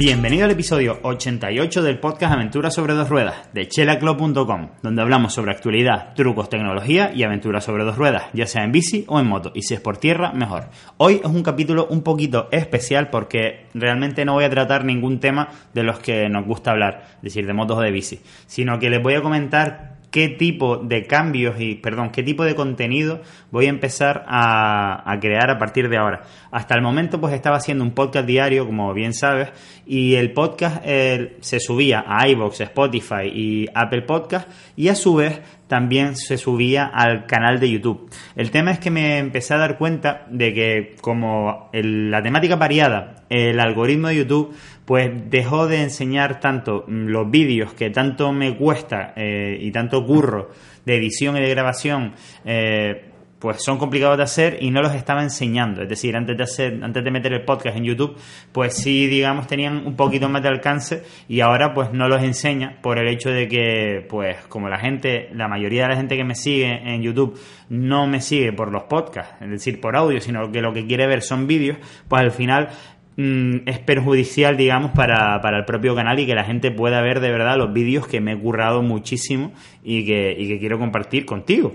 Bienvenido al episodio 88 del podcast Aventuras sobre dos ruedas de chelaclub.com, donde hablamos sobre actualidad, trucos, tecnología y aventuras sobre dos ruedas, ya sea en bici o en moto, y si es por tierra, mejor. Hoy es un capítulo un poquito especial porque realmente no voy a tratar ningún tema de los que nos gusta hablar, es decir, de motos o de bici, sino que les voy a comentar qué tipo de cambios y, perdón, qué tipo de contenido voy a empezar a, crear a partir de ahora. Hasta el momento pues estaba haciendo un podcast diario, como bien sabes, y el podcast eh, se subía a iVoox, Spotify y Apple Podcast y a su vez también se subía al canal de YouTube. El tema es que me empecé a dar cuenta de que como la temática variada, el algoritmo de YouTube pues dejó de enseñar tanto mm, los vídeos que tanto me cuesta eh, y tanto curro de edición y de grabación eh, pues son complicados de hacer y no los estaba enseñando. Es decir, antes de hacer, antes de meter el podcast en YouTube, pues sí, digamos, tenían un poquito más de alcance y ahora pues no los enseña por el hecho de que, pues, como la gente, la mayoría de la gente que me sigue en YouTube no me sigue por los podcasts, es decir, por audio, sino que lo que quiere ver son vídeos, pues al final mm, es perjudicial, digamos, para, para, el propio canal y que la gente pueda ver de verdad los vídeos que me he currado muchísimo y que, y que quiero compartir contigo.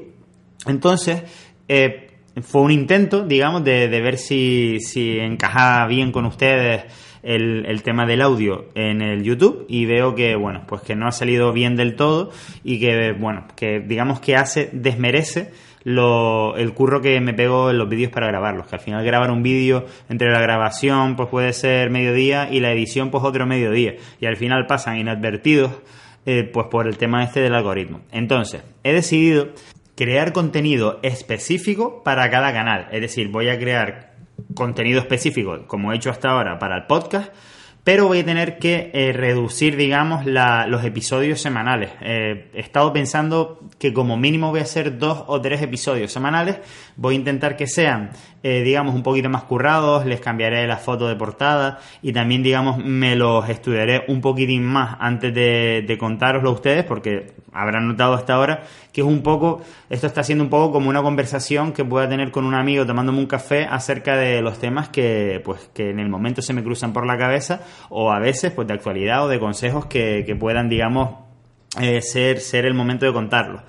Entonces, eh, fue un intento, digamos, de, ver si, si encajaba bien con ustedes el, tema del audio en el YouTube y veo que, bueno, pues que no ha salido bien del todo y que, bueno, que digamos que hace, desmerece el curro que me pego en los vídeos para grabarlos, que al final grabar un vídeo entre la grabación pues puede ser mediodía y la edición pues otro mediodía y al final pasan inadvertidos eh, pues por el tema este del algoritmo. Entonces, he decidido crear contenido específico para cada canal. Es decir, voy a crear contenido específico, como he hecho hasta ahora, para el podcast, pero voy a tener que eh, reducir, digamos, los episodios semanales. Eh, he estado pensando que como mínimo voy a hacer dos o tres episodios semanales. Voy a intentar que sean, eh, digamos, un poquito más currados, les cambiaré la foto de portada y también, digamos, me los estudiaré un poquitín más antes de, de contároslo a ustedes, porque habrán notado hasta ahora que es un poco, esto está siendo un poco como una conversación que pueda tener con un amigo tomándome un café acerca de los temas que, pues, que en el momento se me cruzan por la cabeza o a veces pues de actualidad o de consejos que, puedan, digamos, eh, ser, ser el momento de contarlo.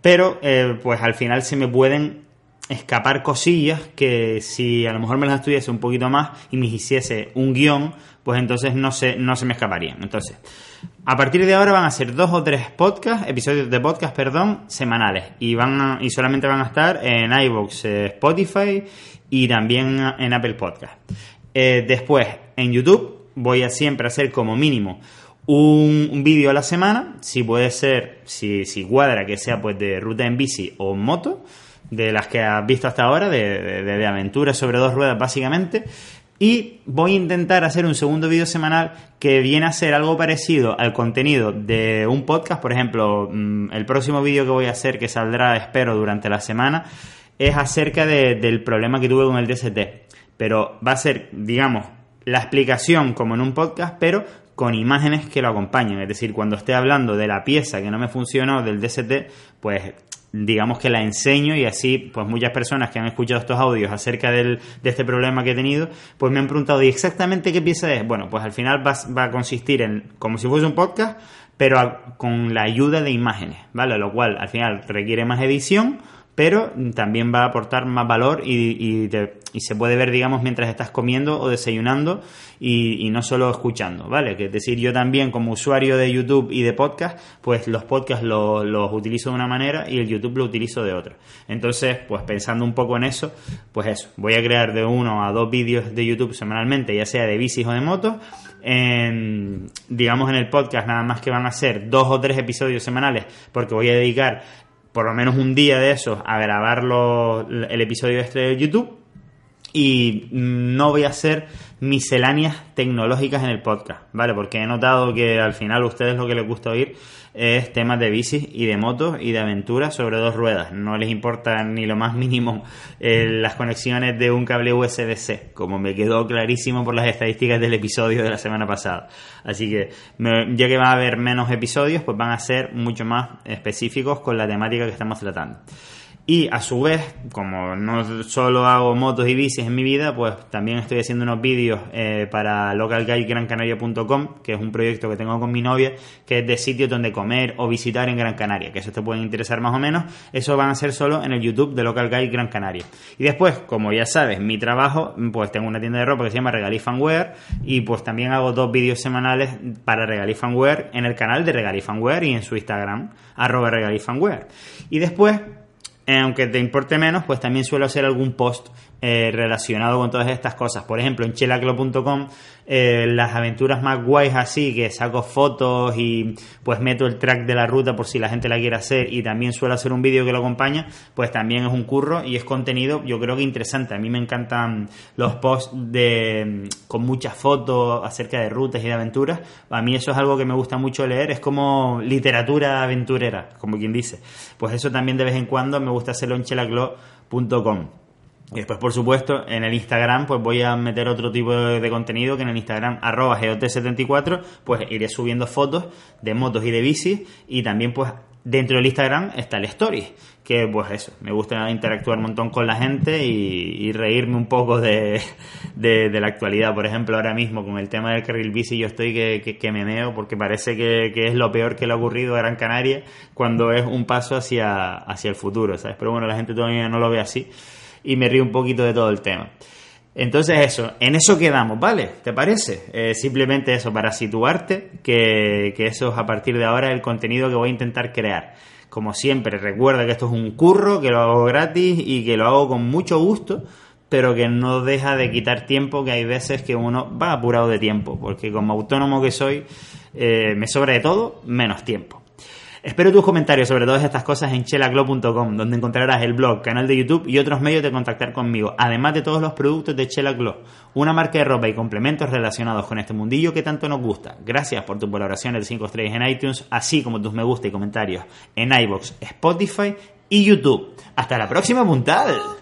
Pero eh, pues al final se me pueden escapar cosillas que si a lo mejor me las estudiase un poquito más y me hiciese un guion, pues entonces no se, no se me escaparían. Entonces, a partir de ahora van a ser dos o tres podcasts, episodios de podcast, perdón, semanales. Y van y solamente van a estar en iVoox, eh, Spotify y también en Apple Podcast. después, en YouTube voy a siempre hacer como mínimo un, vídeo a la semana, si puede ser, si, si cuadra que sea pues de ruta en bici o moto, de las que has visto hasta ahora, de, de, aventuras sobre dos ruedas básicamente. Y voy a intentar hacer un segundo vídeo semanal que viene a ser algo parecido al contenido de un podcast. Por ejemplo, mm, el próximo vídeo que voy a hacer, que saldrá, espero, durante la semana, es acerca del problema que tuve con el DST. Pero va a ser, digamos, la explicación como en un podcast, pero con imágenes que lo acompañen. Es decir, cuando esté hablando de la pieza que no me funcionó del DST, pues digamos que la enseño y así pues muchas personas que han escuchado estos audios acerca del, de este problema que he tenido pues me han preguntado ¿y exactamente qué pieza es? Bueno, pues al final va, va a consistir en como si fuese un podcast pero con la ayuda de imágenes, ¿vale? Lo cual al final requiere más edición pero también va a aportar más valor y, se puede ver, digamos, mientras estás comiendo o desayunando y, no solo escuchando, ¿vale? Que es decir, yo también como usuario de YouTube y de podcast, pues los podcasts los, utilizo de una manera y el YouTube lo utilizo de otra. Entonces, pues pensando un poco en eso, pues eso, voy a crear de uno a dos vídeos de YouTube semanalmente, ya sea de bicis o de motos, digamos en el podcast nada más que van a ser dos o tres episodios semanales porque voy a dedicar por lo menos un día de esos a grabar el episodio este de YouTube. Y no voy a hacer misceláneas tecnológicas en el podcast, ¿vale? Porque he notado que al final a ustedes lo que les gusta oír es temas de bicis y de motos y de aventuras sobre dos ruedas. No les importa ni lo más mínimo eh, las conexiones de un cable USB-C, como me quedó clarísimo por las estadísticas del episodio de la semana pasada. Así que ya que va a haber menos episodios, pues van a ser mucho más específicos con la temática que estamos tratando. Y a su vez, como no solo hago motos y bicis en mi vida, pues también estoy haciendo unos vídeos eh, para localguidegrancanaria.com, que es un proyecto que tengo con mi novia, que es de sitios donde comer o visitar en Gran Canaria, que eso te puede interesar más o menos. Eso van a ser solo en el YouTube de Local Guide Gran Canaria. Y después, como ya sabes, mi trabajo, pues tengo una tienda de ropa que se llama Regalifanwear y pues también hago dos vídeos semanales para Regalifanwear en el canal de Regalifanwear y en su Instagram, arroba Regalifanwear. Y después aunque te importe menos, pues también suelo hacer algún post eh, relacionado con todas estas cosas. Por ejemplo, en chelaclo.com eh, las aventuras más guays así, que saco fotos y pues meto el track de la ruta por si la gente la quiere hacer y también suelo hacer un vídeo que lo acompaña, pues también es un curro y es contenido yo creo que interesante. A mí me encantan los posts de con muchas fotos acerca de rutas y de aventuras. A mí eso es algo que me gusta mucho leer, es como literatura aventurera, como quien dice. Pues eso también de vez en cuando me gusta hacerlo en chelaclo.com. Y después, por supuesto, en el Instagram, pues voy a meter otro tipo de, contenido que en el Instagram, arroba GOT74, pues iré subiendo fotos de motos y de bicis. Y también, pues, dentro del Instagram está el Story, que pues eso, me gusta interactuar un montón con la gente y, reírme un poco de, la actualidad. Por ejemplo, ahora mismo con el tema del carril bici yo estoy que, que, me meo porque parece que, es lo peor que le ha ocurrido a Gran Canaria cuando es un paso hacia, hacia el futuro, ¿sabes? Pero bueno, la gente todavía no lo ve así y me río un poquito de todo el tema. Entonces eso, en eso quedamos, ¿vale? ¿Te parece? Eh, simplemente eso, para situarte, que, que eso es a partir de ahora el contenido que voy a intentar crear. Como siempre, recuerda que esto es un curro, que lo hago gratis y que lo hago con mucho gusto, pero que no deja de quitar tiempo, que hay veces que uno va apurado de tiempo, porque como autónomo que soy, eh, me sobra de todo menos tiempo. Espero tus comentarios sobre todas estas cosas en chelaglo.com, donde encontrarás el blog, canal de YouTube y otros medios de contactar conmigo, además de todos los productos de Chela una marca de ropa y complementos relacionados con este mundillo que tanto nos gusta. Gracias por tus valoraciones de 5 estrellas en iTunes, así como tus me gusta y comentarios en iBox, Spotify y YouTube. Hasta la próxima puntal.